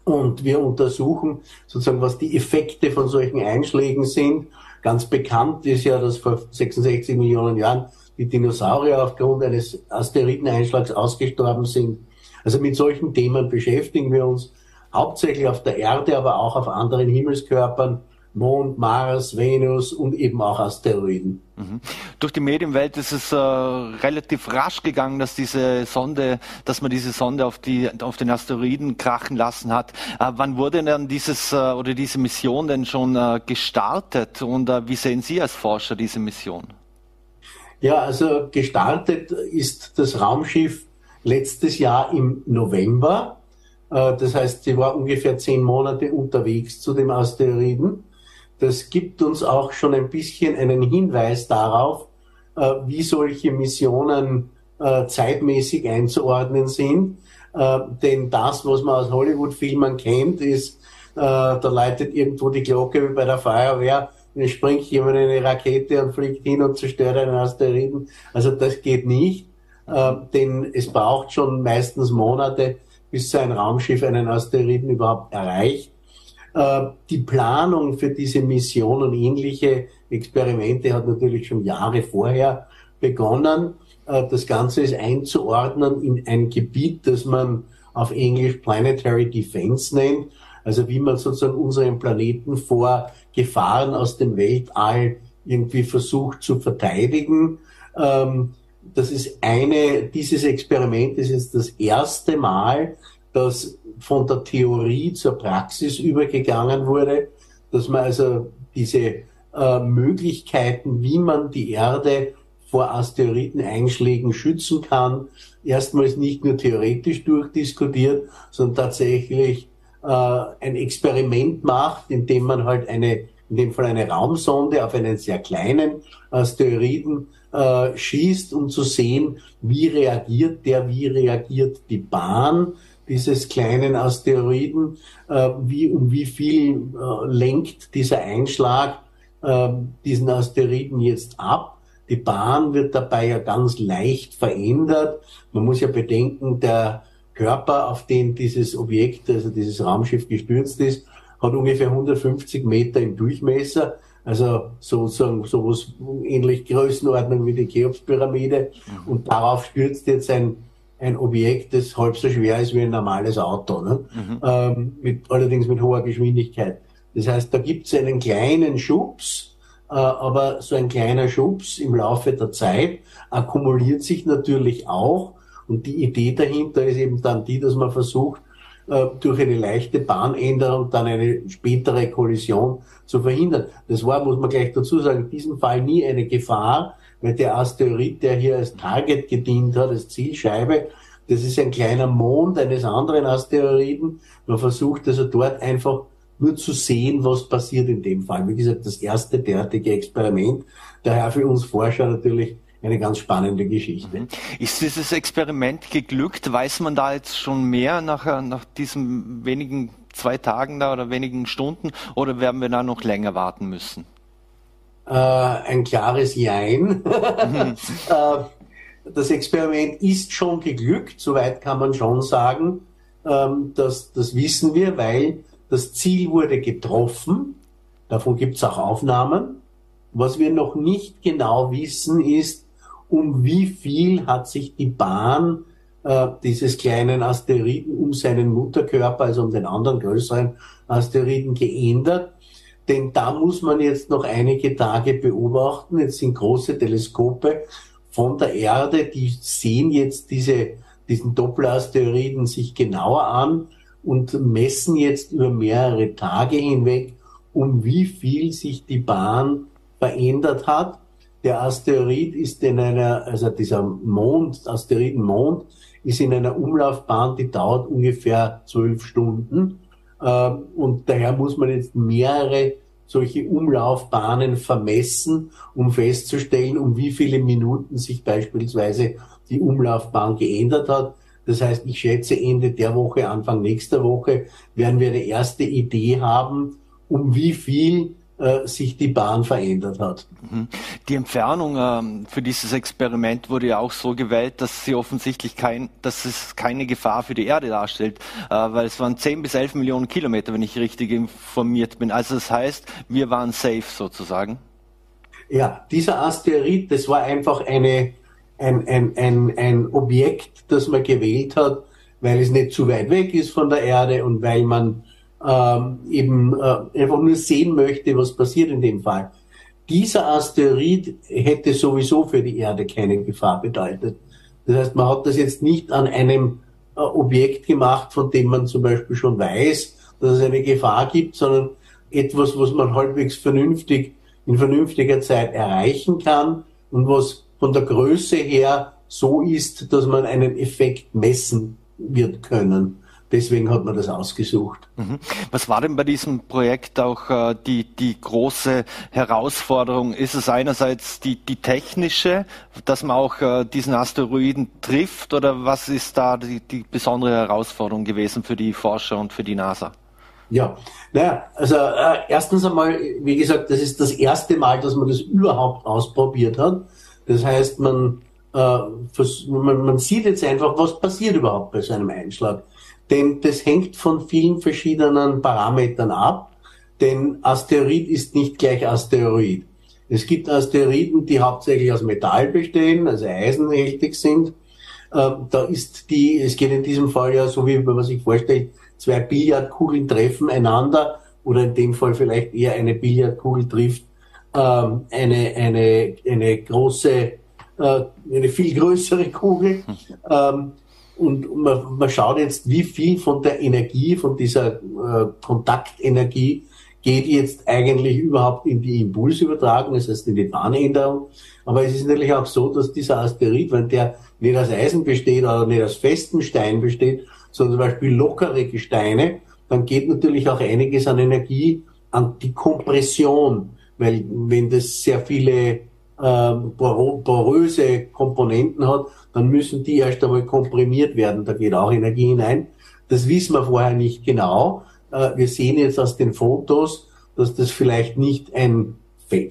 Und wir untersuchen sozusagen, was die Effekte von solchen Einschlägen sind. Ganz bekannt ist ja, dass vor 66 Millionen Jahren die Dinosaurier aufgrund eines Asteroideneinschlags ausgestorben sind. Also mit solchen Themen beschäftigen wir uns hauptsächlich auf der Erde, aber auch auf anderen Himmelskörpern Mond, Mars, Venus und eben auch Asteroiden. Mhm. Durch die Medienwelt ist es äh, relativ rasch gegangen, dass diese Sonde, dass man diese Sonde auf die auf den Asteroiden krachen lassen hat. Äh, wann wurde denn dieses äh, oder diese Mission denn schon äh, gestartet und äh, wie sehen Sie als Forscher diese Mission? Ja, also gestartet ist das Raumschiff letztes Jahr im November. Äh, das heißt, sie war ungefähr zehn Monate unterwegs zu dem Asteroiden. Das gibt uns auch schon ein bisschen einen Hinweis darauf, äh, wie solche Missionen äh, zeitmäßig einzuordnen sind. Denn das, was man aus Hollywood-Filmen kennt, ist, da läutet irgendwo die Glocke wie bei der Feuerwehr es springt jemand in eine Rakete und fliegt hin und zerstört einen Asteroiden. Also das geht nicht, denn es braucht schon meistens Monate, bis so ein Raumschiff einen Asteroiden überhaupt erreicht. Äh, die Planung für diese Mission und ähnliche Experimente hat natürlich schon Jahre vorher begonnen. Äh, das Ganze ist einzuordnen in ein Gebiet, das man auf Englisch Planetary Defense nennt. Also wie man sozusagen unseren Planeten vor Gefahren aus dem Weltall irgendwie versucht zu verteidigen. Ähm, das ist eine, dieses Experiment ist jetzt das erste Mal, dass von der Theorie zur Praxis übergegangen wurde, dass man also diese äh, Möglichkeiten, wie man die Erde vor Asteroideneinschlägen schützen kann, erstmals nicht nur theoretisch durchdiskutiert, sondern tatsächlich äh, ein Experiment macht, indem man halt eine, in dem Fall eine Raumsonde auf einen sehr kleinen Asteroiden äh, schießt, um zu sehen, wie reagiert der, wie reagiert die Bahn dieses kleinen Asteroiden, äh, wie um wie viel äh, lenkt dieser Einschlag äh, diesen Asteroiden jetzt ab. Die Bahn wird dabei ja ganz leicht verändert. Man muss ja bedenken, der Körper, auf den dieses Objekt, also dieses Raumschiff gestürzt ist, hat ungefähr 150 Meter im Durchmesser. Also sozusagen sowas ähnlich Größenordnung wie die Cheops-Pyramide. Mhm. Und darauf stürzt jetzt ein, ein Objekt, das halb so schwer ist wie ein normales Auto, ne? Mhm. Ähm, mit, allerdings mit hoher Geschwindigkeit. Das heißt, da gibt es einen kleinen Schubs, äh, aber so ein kleiner Schubs im Laufe der Zeit akkumuliert sich natürlich auch und die Idee dahinter ist eben dann die, dass man versucht, durch eine leichte Bahnänderung dann eine spätere Kollision zu verhindern. Das war, muss man gleich dazu sagen, in diesem Fall nie eine Gefahr, weil der Asteroid, der hier als Target gedient hat, als Zielscheibe, das ist ein kleiner Mond eines anderen Asteroiden. Man versucht also dort einfach nur zu sehen, was passiert in dem Fall. Wie gesagt, das erste derartige Experiment. Daher für uns Forscher natürlich eine ganz spannende Geschichte. Mhm. Ist dieses Experiment geglückt? Weiß man da jetzt schon mehr nach, äh, nach diesen wenigen zwei Tagen da oder wenigen Stunden oder werden wir da noch länger warten müssen? Äh, ein klares Jein. [laughs] Mhm. Äh, das Experiment ist schon geglückt, soweit kann man schon sagen. Ähm, das, das wissen wir, weil das Ziel wurde getroffen. Davon gibt es auch Aufnahmen. Was wir noch nicht genau wissen, ist, um wie viel hat sich die Bahn äh, dieses kleinen Asteroiden um seinen Mutterkörper, also um den anderen größeren Asteroiden geändert. Denn da muss man jetzt noch einige Tage beobachten. Jetzt sind große Teleskope von der Erde, die sehen jetzt diese, diesen Doppelasteroiden sich genauer an und messen jetzt über mehrere Tage hinweg, um wie viel sich die Bahn verändert hat. Der Asteroid ist in einer, also dieser Mond, Asteroidenmond, ist in einer Umlaufbahn, die dauert ungefähr zwölf Stunden. Ähm, und daher muss man jetzt mehrere solche Umlaufbahnen vermessen, um festzustellen, um wie viele Minuten sich beispielsweise die Umlaufbahn geändert hat. Das heißt, ich schätze, Ende der Woche, Anfang nächster Woche werden wir eine erste Idee haben, um wie viel sich die Bahn verändert hat. Mhm. Die Entfernung ähm, für dieses Experiment wurde ja auch so gewählt, dass sie offensichtlich kein, dass es keine Gefahr für die Erde darstellt, äh, weil es waren 10 bis 11 Millionen Kilometer, wenn ich richtig informiert bin. Also das heißt, wir waren safe sozusagen. Ja, dieser Asteroid, das war einfach eine, ein, ein, ein, ein Objekt, das man gewählt hat, weil es nicht zu weit weg ist von der Erde und weil man ähm, eben äh, einfach nur sehen möchte, was passiert in dem Fall. Dieser Asteroid hätte sowieso für die Erde keine Gefahr bedeutet. Das heißt, man hat das jetzt nicht an einem äh, Objekt gemacht, von dem man zum Beispiel schon weiß, dass es eine Gefahr gibt, sondern etwas, was man halbwegs vernünftig in vernünftiger Zeit erreichen kann und was von der Größe her so ist, dass man einen Effekt messen wird können. Deswegen hat man das ausgesucht. Mhm. Was war denn bei diesem Projekt auch äh, die, die große Herausforderung? Ist es einerseits die, die technische, dass man auch äh, diesen Asteroiden trifft oder was ist da die, die besondere Herausforderung gewesen für die Forscher und für die NASA? Ja, naja, also äh, erstens einmal, wie gesagt, das ist das erste Mal, dass man das überhaupt ausprobiert hat. Das heißt, man, äh, man, man sieht jetzt einfach, was passiert überhaupt bei so einem Einschlag. Denn das hängt von vielen verschiedenen Parametern ab. Denn Asteroid ist nicht gleich Asteroid. Es gibt Asteroiden, die hauptsächlich aus Metall bestehen, also eisenhältig sind. Äh, da ist die, es geht in diesem Fall ja so, wie man sich vorstellt, zwei Billardkugeln treffen einander oder in dem Fall vielleicht eher eine Billardkugel trifft ähm, eine, eine, eine große, äh, eine viel größere Kugel. Ähm, und man, man schaut jetzt, wie viel von der Energie, von dieser äh, Kontaktenergie geht jetzt eigentlich überhaupt in die Impulsübertragung, das heißt in die Bahnänderung. Aber es ist natürlich auch so, dass dieser Asteroid, wenn der nicht aus Eisen besteht oder nicht aus festem Stein besteht, sondern zum Beispiel lockere Gesteine, dann geht natürlich auch einiges an Energie an die Kompression, weil wenn das sehr viele äh, poröse Komponenten hat, dann müssen die erst einmal komprimiert werden. Da geht auch Energie hinein. Das wissen wir vorher nicht genau. Äh, wir sehen jetzt aus den Fotos, dass das vielleicht nicht ein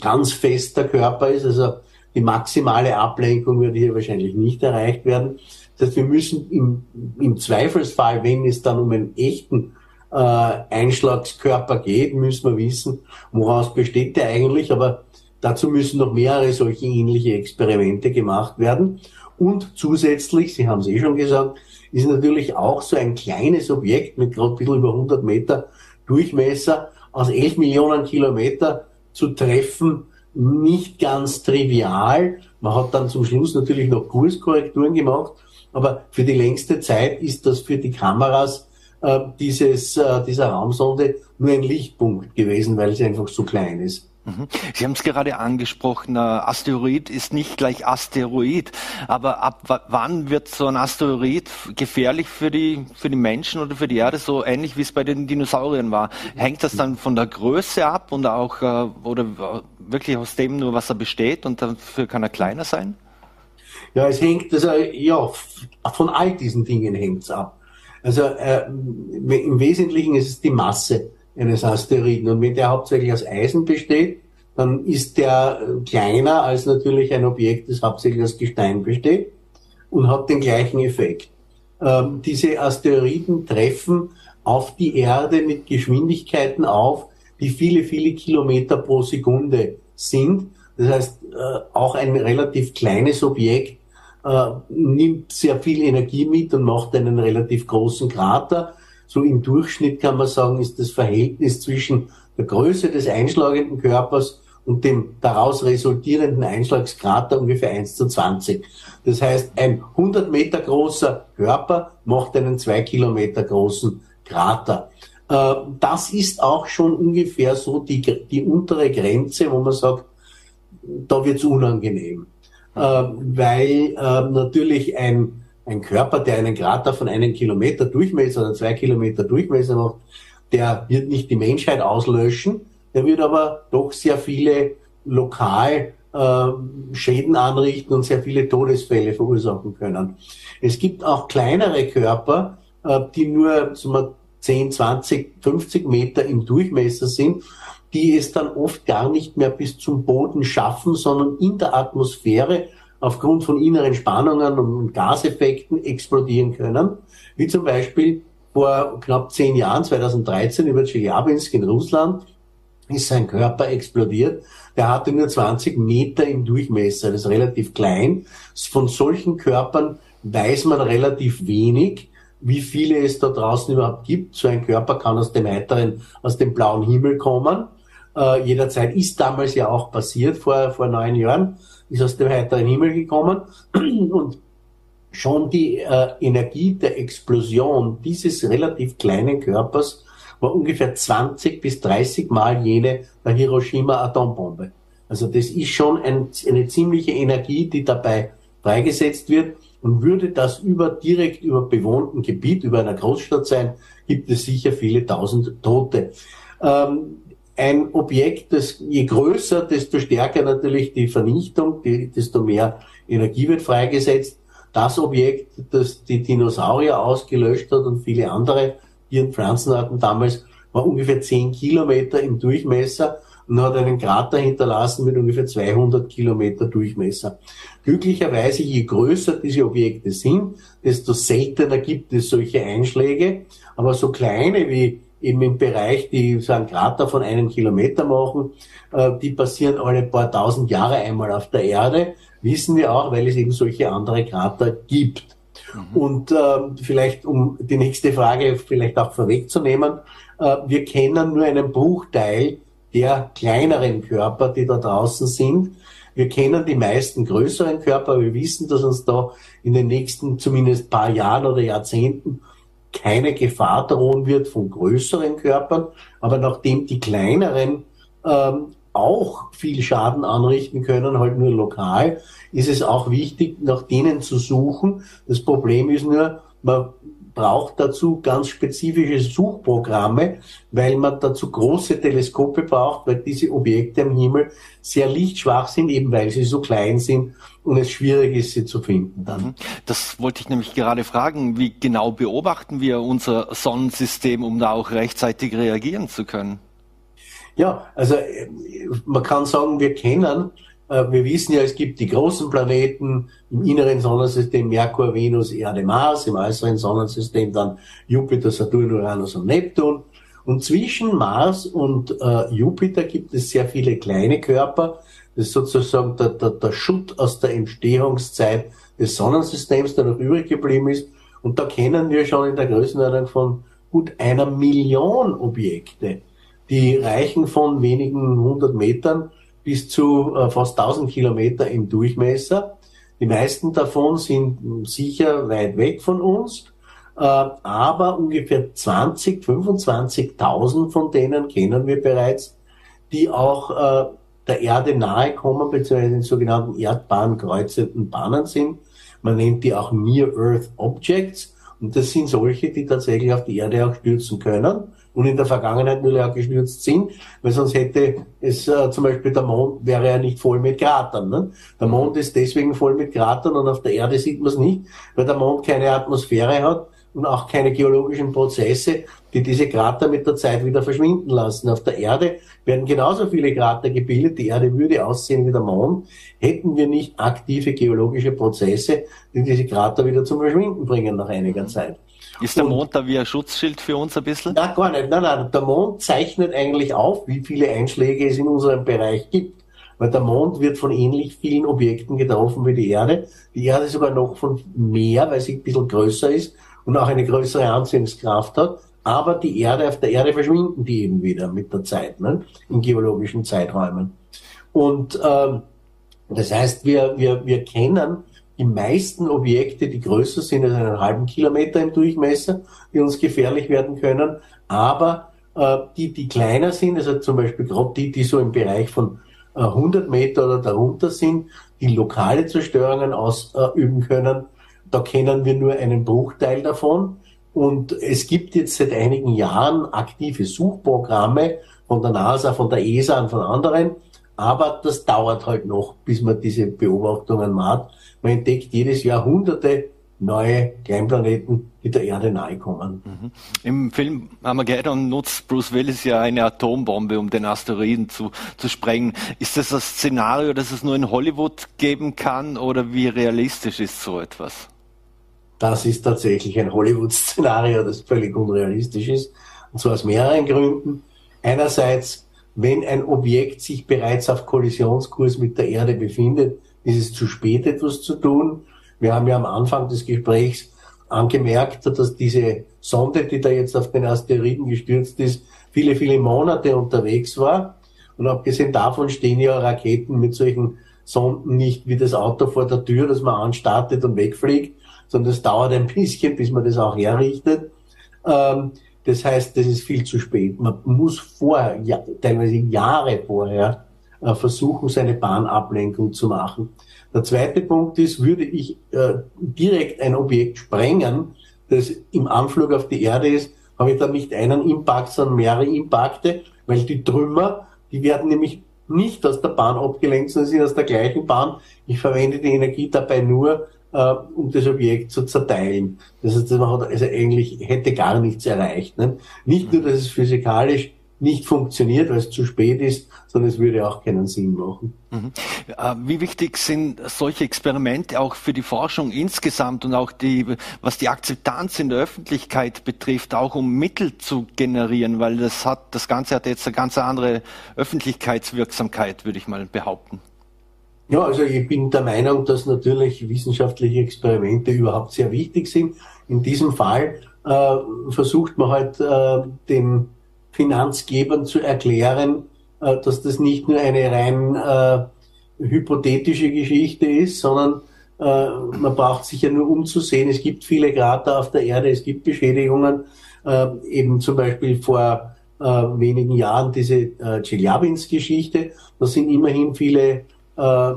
ganz fester Körper ist. Also die maximale Ablenkung würde hier wahrscheinlich nicht erreicht werden. Das heißt, wir müssen im, im Zweifelsfall, wenn es dann um einen echten äh, Einschlagskörper geht, müssen wir wissen, woraus besteht der eigentlich. Aber dazu müssen noch mehrere solche ähnliche Experimente gemacht werden. Und zusätzlich, Sie haben es eh schon gesagt, ist natürlich auch so ein kleines Objekt mit gerade ein bisschen über 100 Meter Durchmesser aus 11 Millionen Kilometer zu treffen, nicht ganz trivial. Man hat dann zum Schluss natürlich noch Kurskorrekturen gemacht, aber für die längste Zeit ist das für die Kameras äh, dieses, äh, dieser Raumsonde nur ein Lichtpunkt gewesen, weil sie einfach so klein ist. Mhm. Sie haben es gerade angesprochen, Asteroid ist nicht gleich Asteroid, aber ab wann wird so ein Asteroid gefährlich für die, für die Menschen oder für die Erde, so ähnlich wie es bei den Dinosauriern war? Hängt das dann von der Größe ab und auch, äh, oder wirklich aus dem nur, was er besteht und dafür kann er kleiner sein? Ja, es hängt, also, ja, von all diesen Dingen hängt es ab. Also äh, im Wesentlichen ist es die Masse eines Asteroiden. Und wenn der hauptsächlich aus Eisen besteht, dann ist der kleiner als natürlich ein Objekt, das hauptsächlich aus Gestein besteht und hat den gleichen Effekt. Ähm, diese Asteroiden treffen auf die Erde mit Geschwindigkeiten auf, die viele, viele Kilometer pro Sekunde sind. Das heißt, äh, auch ein relativ kleines Objekt äh, nimmt sehr viel Energie mit und macht einen relativ großen Krater. So im Durchschnitt kann man sagen, ist das Verhältnis zwischen der Größe des einschlagenden Körpers und dem daraus resultierenden Einschlagskrater ungefähr 1 zu 20. Das heißt, ein 100 Meter großer Körper macht einen 2 Kilometer großen Krater. Äh, das ist auch schon ungefähr so die, die untere Grenze, wo man sagt, da wird's unangenehm äh, weil äh, natürlich ein, ein Körper, der einen Krater von einem Kilometer Durchmesser oder zwei Kilometer Durchmesser macht, der wird nicht die Menschheit auslöschen, der wird aber doch sehr viele lokal äh, Schäden anrichten und sehr viele Todesfälle verursachen können. Es gibt auch kleinere Körper, äh, die nur sagen wir, 10, 20, 50 Meter im Durchmesser sind die es dann oft gar nicht mehr bis zum Boden schaffen, sondern in der Atmosphäre aufgrund von inneren Spannungen und Gaseffekten explodieren können. Wie zum Beispiel vor knapp zehn Jahren, 2013, über Tscheljabinsk in Russland, ist sein Körper explodiert. Der hatte nur 20 Meter im Durchmesser, das ist relativ klein. Von solchen Körpern weiß man relativ wenig. wie viele es da draußen überhaupt gibt. So ein Körper kann aus dem heiteren, aus dem blauen Himmel kommen. Äh, jederzeit ist damals ja auch passiert, vor, vor neun Jahren, ist aus dem heiteren Himmel gekommen. Und schon die äh, Energie der Explosion dieses relativ kleinen Körpers war ungefähr 20 bis 30 Mal jene der Hiroshima Atombombe. Also das ist schon ein, eine ziemliche Energie, die dabei freigesetzt wird. Und würde das über, direkt über bewohnten Gebiet, über einer Großstadt sein, gibt es sicher viele tausend Tote. Ähm, ein Objekt, das je größer, desto stärker natürlich die Vernichtung, die, desto mehr Energie wird freigesetzt. Das Objekt, das die Dinosaurier ausgelöscht hat und viele andere Tier- und Pflanzenarten damals, war ungefähr zehn Kilometer im Durchmesser und hat einen Krater hinterlassen mit ungefähr 200 Kilometer Durchmesser. Glücklicherweise, je größer diese Objekte sind, desto seltener gibt es solche Einschläge. Aber so kleine wie eben im Bereich, die so einen Krater von einem Kilometer machen, äh, die passieren alle paar tausend Jahre einmal auf der Erde, wissen wir auch, weil es eben solche andere Krater gibt. Mhm. Und äh, vielleicht, um die nächste Frage vielleicht auch vorwegzunehmen, äh, wir kennen nur einen Bruchteil der kleineren Körper, die da draußen sind. Wir kennen die meisten größeren Körper. Wir wissen, dass uns da in den nächsten zumindest paar Jahren oder Jahrzehnten keine Gefahr drohen wird von größeren Körpern. Aber nachdem die kleineren ähm, auch viel Schaden anrichten können, halt nur lokal, ist es auch wichtig, nach denen zu suchen. Das Problem ist nur, man braucht dazu ganz spezifische Suchprogramme, weil man dazu große Teleskope braucht, weil diese Objekte am Himmel sehr lichtschwach sind, eben weil sie so klein sind und es schwierig ist, sie zu finden dann. Mhm. Das wollte ich nämlich gerade fragen. Wie genau beobachten wir unser Sonnensystem, um da auch rechtzeitig reagieren zu können? Ja, also äh, man kann sagen, wir kennen wir wissen ja, es gibt die großen Planeten im inneren Sonnensystem Merkur, Venus, Erde, Mars, im äußeren Sonnensystem dann Jupiter, Saturn, Uranus und Neptun. Und zwischen Mars und äh, Jupiter gibt es sehr viele kleine Körper. Das ist sozusagen der, der, der Schutt aus der Entstehungszeit des Sonnensystems, der noch übrig geblieben ist. Und da kennen wir schon in der Größenordnung von gut einer Million Objekte. Die reichen von wenigen hundert Metern bis zu äh, fast 1000 Kilometer im Durchmesser. Die meisten davon sind sicher weit weg von uns, äh, aber ungefähr 20, 25.000 von denen kennen wir bereits, die auch äh, der Erde nahe kommen, beziehungsweise in sogenannten erdbahnkreuzenden Bahnen sind. Man nennt die auch Near-Earth Objects. Und das sind solche, die tatsächlich auf die Erde auch stürzen können und in der Vergangenheit nur auch gestürzt sind, weil sonst hätte es äh, zum Beispiel der Mond wäre ja nicht voll mit Kratern. Ne? Der Mond ist deswegen voll mit Kratern und auf der Erde sieht man es nicht, weil der Mond keine Atmosphäre hat und auch keine geologischen Prozesse, die diese Krater mit der Zeit wieder verschwinden lassen. Auf der Erde werden genauso viele Krater gebildet, die Erde würde aussehen wie der Mond, hätten wir nicht aktive geologische Prozesse, die diese Krater wieder zum Verschwinden bringen nach einiger Zeit. Ist der Mond da wie ein Schutzschild für uns ein bisschen? Nein, gar nicht. Nein, nein. Der Mond zeichnet eigentlich auf, wie viele Einschläge es in unserem Bereich gibt. Weil der Mond wird von ähnlich vielen Objekten getroffen wie die Erde. Die Erde sogar noch von mehr, weil sie ein bisschen größer ist und auch eine größere Anziehungskraft hat. Aber die Erde, auf der Erde verschwinden die eben wieder mit der Zeit, ne? in geologischen Zeiträumen. Und ähm, das heißt, wir, wir, wir kennen die meisten Objekte, die größer sind als einen halben Kilometer im Durchmesser, die uns gefährlich werden können. Aber äh, die, die kleiner sind, also zum Beispiel gerade die, die so im Bereich von äh, 100 Meter oder darunter sind, die lokale Zerstörungen ausüben können, da kennen wir nur einen Bruchteil davon. Und es gibt jetzt seit einigen Jahren aktive Suchprogramme von der NASA, von der ESA und von anderen. Aber das dauert halt noch, bis man diese Beobachtungen macht. Man entdeckt jedes Jahr hunderte neue Kleinplaneten, die der Erde nahe kommen. Mhm. Im Film Armageddon nutzt Bruce Willis ja eine Atombombe, um den Asteroiden zu, zu sprengen. Ist das das Szenario, das es nur in Hollywood geben kann oder wie realistisch ist so etwas? Das ist tatsächlich ein Hollywood-Szenario, das völlig unrealistisch ist. Und zwar aus mehreren Gründen. Einerseits, wenn ein Objekt sich bereits auf Kollisionskurs mit der Erde befindet, ist es zu spät, etwas zu tun. Wir haben ja am Anfang des Gesprächs angemerkt, dass diese Sonde, die da jetzt auf den Asteroiden gestürzt ist, viele, viele Monate unterwegs war. Und abgesehen davon stehen ja Raketen mit solchen Sonden nicht wie das Auto vor der Tür, dass man anstartet und wegfliegt, sondern es dauert ein bisschen, bis man das auch herrichtet. Ähm, das heißt, das ist viel zu spät. Man muss vorher, teilweise Jahre vorher, versuchen, seine Bahnablenkung zu machen. Der zweite Punkt ist, würde ich äh, direkt ein Objekt sprengen, das im Anflug auf die Erde ist, habe ich dann nicht einen Impact, sondern mehrere Impakte, weil die Trümmer, die werden nämlich nicht aus der Bahn abgelenkt, sondern sind aus der gleichen Bahn. Ich verwende die Energie dabei nur, äh, um das Objekt zu zerteilen. Das heißt, man hat also eigentlich hätte gar nichts erreicht. Ne? Nicht nur, dass es physikalisch nicht funktioniert, weil es zu spät ist, sondern es würde auch keinen Sinn machen. Mhm. Äh, wie wichtig sind solche Experimente auch für die Forschung insgesamt und auch die, was die Akzeptanz in der Öffentlichkeit betrifft, auch um Mittel zu generieren, weil das hat, das Ganze hat jetzt eine ganz andere Öffentlichkeitswirksamkeit, würde ich mal behaupten. Ja, also ich bin der Meinung, dass natürlich wissenschaftliche Experimente überhaupt sehr wichtig sind. In diesem Fall äh, versucht man halt äh, den Finanzgebern zu erklären, äh, dass das nicht nur eine rein äh, hypothetische Geschichte ist, sondern äh, man braucht sich ja nur umzusehen. Es gibt viele Krater auf der Erde, es gibt Beschädigungen, eben zum Beispiel vor wenigen Jahren diese äh, Chelyabinsk-Geschichte. Da sind immerhin viele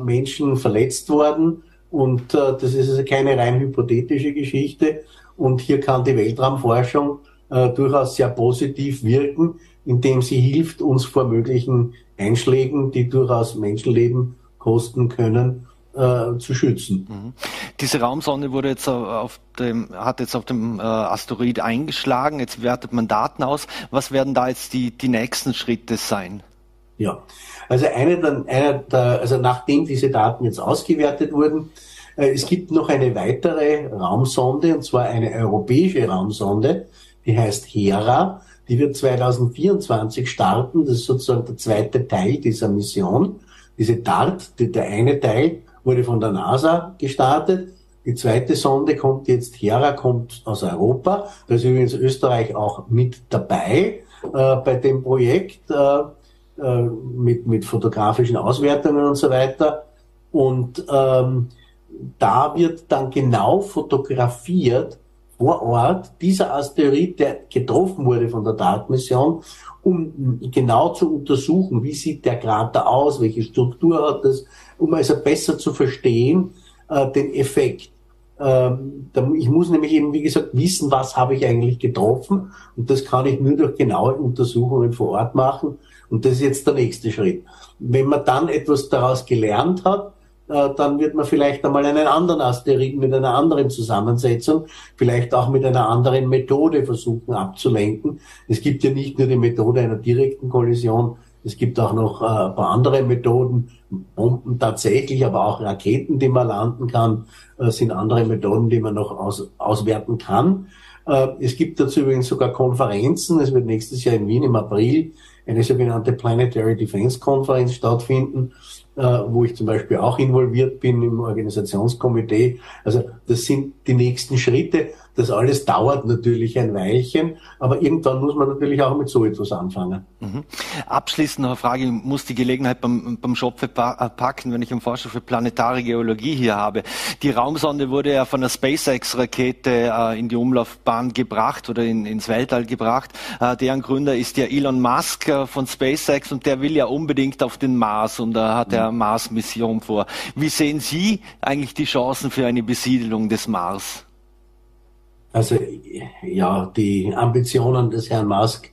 Menschen verletzt worden und das ist also keine rein hypothetische Geschichte. Und hier kann die Weltraumforschung äh, durchaus sehr positiv wirken, indem sie hilft, uns vor möglichen Einschlägen, die durchaus Menschenleben kosten können, äh, zu schützen. Mhm. Diese Raumsonde wurde jetzt auf dem, hat jetzt auf dem äh, Asteroid eingeschlagen. Jetzt wertet man Daten aus. Was werden da jetzt die, die nächsten Schritte sein? Ja, also eine der, einer der, also nachdem diese Daten jetzt ausgewertet wurden, äh, es gibt noch eine weitere Raumsonde, und zwar eine europäische Raumsonde, die heißt Hera. Die wird 2024 starten. Das ist sozusagen der zweite Teil dieser Mission. Diese DART, die, der eine Teil, wurde von der NASA gestartet. Die zweite Sonde kommt jetzt, Hera kommt aus Europa. Da ist übrigens Österreich auch mit dabei äh, bei dem Projekt äh, äh, mit, mit fotografischen Auswertungen und so weiter. Und ähm, da wird dann genau fotografiert, vor Ort dieser Asteroid, der getroffen wurde von der DART-Mission, um genau zu untersuchen, wie sieht der Krater aus, welche Struktur hat das, um also besser zu verstehen, äh, den Effekt. Ähm, ich muss nämlich eben, wie gesagt, wissen, was habe ich eigentlich getroffen und das kann ich nur durch genaue Untersuchungen vor Ort machen und das ist jetzt der nächste Schritt. Wenn man dann etwas daraus gelernt hat, dann wird man vielleicht einmal einen anderen Asteroiden mit einer anderen Zusammensetzung, vielleicht auch mit einer anderen Methode versuchen abzulenken. Es gibt ja nicht nur die Methode einer direkten Kollision, es gibt auch noch äh, ein paar andere Methoden, Bomben tatsächlich, aber auch Raketen, die man landen kann, äh, sind andere Methoden, die man noch aus, auswerten kann. Es gibt dazu übrigens sogar Konferenzen. Es wird nächstes Jahr in Wien im April eine sogenannte Planetary Defense Konferenz stattfinden, äh, wo ich zum Beispiel auch involviert bin im Organisationskomitee. Also das sind die nächsten Schritte. Das alles dauert natürlich ein Weilchen, aber irgendwann muss man natürlich auch mit so etwas anfangen. Mhm. Abschließend noch eine Frage, ich muss die Gelegenheit beim, beim Schopfe äh, packen, wenn ich einen Forscher für planetare Geologie hier habe. Die Raumsonde wurde ja von der SpaceX-Rakete äh, in die Umlaufbahn gebracht oder in, ins Weltall gebracht. Äh, deren Gründer ist ja Elon Musk äh, von SpaceX und der will ja unbedingt auf den Mars und da hat er mhm. Mars-Mission vor. Wie sehen Sie eigentlich die Chancen für eine Besiedelung des Mars? Also ja, die Ambitionen des Herrn Musk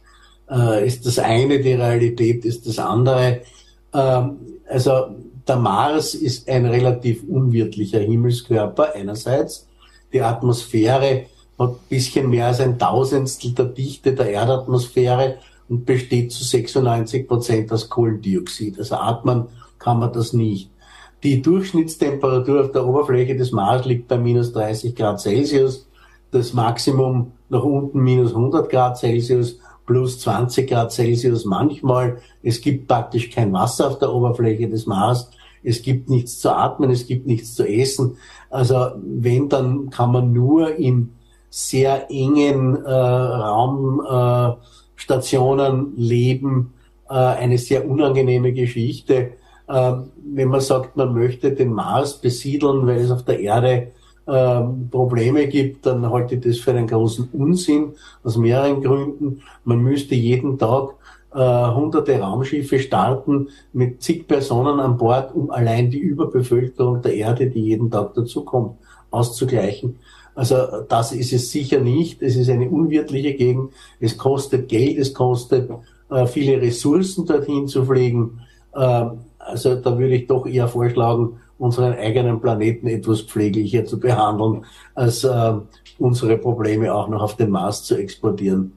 äh, ist das eine, die Realität ist das andere. Ähm, also der Mars ist ein relativ unwirtlicher Himmelskörper einerseits. Die Atmosphäre hat ein bisschen mehr als ein Tausendstel der Dichte der Erdatmosphäre und besteht zu 96 Prozent aus Kohlendioxid. Also atmen kann man das nicht. Die Durchschnittstemperatur auf der Oberfläche des Mars liegt bei minus 30 Grad Celsius das Maximum nach unten minus 100 Grad Celsius, plus 20 Grad Celsius manchmal. Es gibt praktisch kein Wasser auf der Oberfläche des Mars. Es gibt nichts zu atmen, es gibt nichts zu essen. Also wenn, dann kann man nur in sehr engen äh, Raumstationen leben, äh, eine sehr unangenehme Geschichte. Ähm, wenn man sagt, man möchte den Mars besiedeln, weil es auf der Erde ähm, Probleme gibt, dann halte ich das für einen großen Unsinn aus mehreren Gründen. Man müsste jeden Tag äh, hunderte Raumschiffe starten mit zig Personen an Bord, um allein die Überbevölkerung der Erde, die jeden Tag dazukommt, auszugleichen. Also das ist es sicher nicht. Es ist eine unwirtliche Gegend. Es kostet Geld, es kostet äh, viele Ressourcen dorthin zu fliegen. Äh, also da würde ich doch eher vorschlagen, unseren eigenen Planeten etwas pfleglicher zu behandeln, als äh, unsere Probleme auch noch auf den Mars zu exportieren.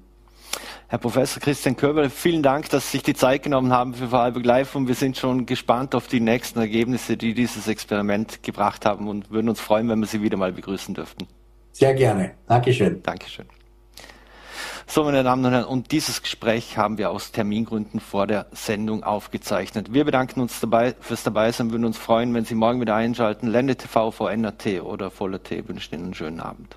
Herr Professor Christian Köber, vielen Dank, dass Sie sich die Zeit genommen haben für Vorarlberg Live und wir sind schon gespannt auf die nächsten Ergebnisse, die dieses Experiment gebracht haben und würden uns freuen, wenn wir Sie wieder mal begrüßen dürften. Sehr gerne. Dankeschön. Dankeschön. So, meine Damen und Herren, und dieses Gespräch haben wir aus Termingründen vor der Sendung aufgezeichnet. Wir bedanken uns dabei fürs Dabeisein, und würden uns freuen, wenn Sie morgen wieder einschalten. Lende TV, VNRT oder Voller T wünschen Ihnen einen schönen Abend.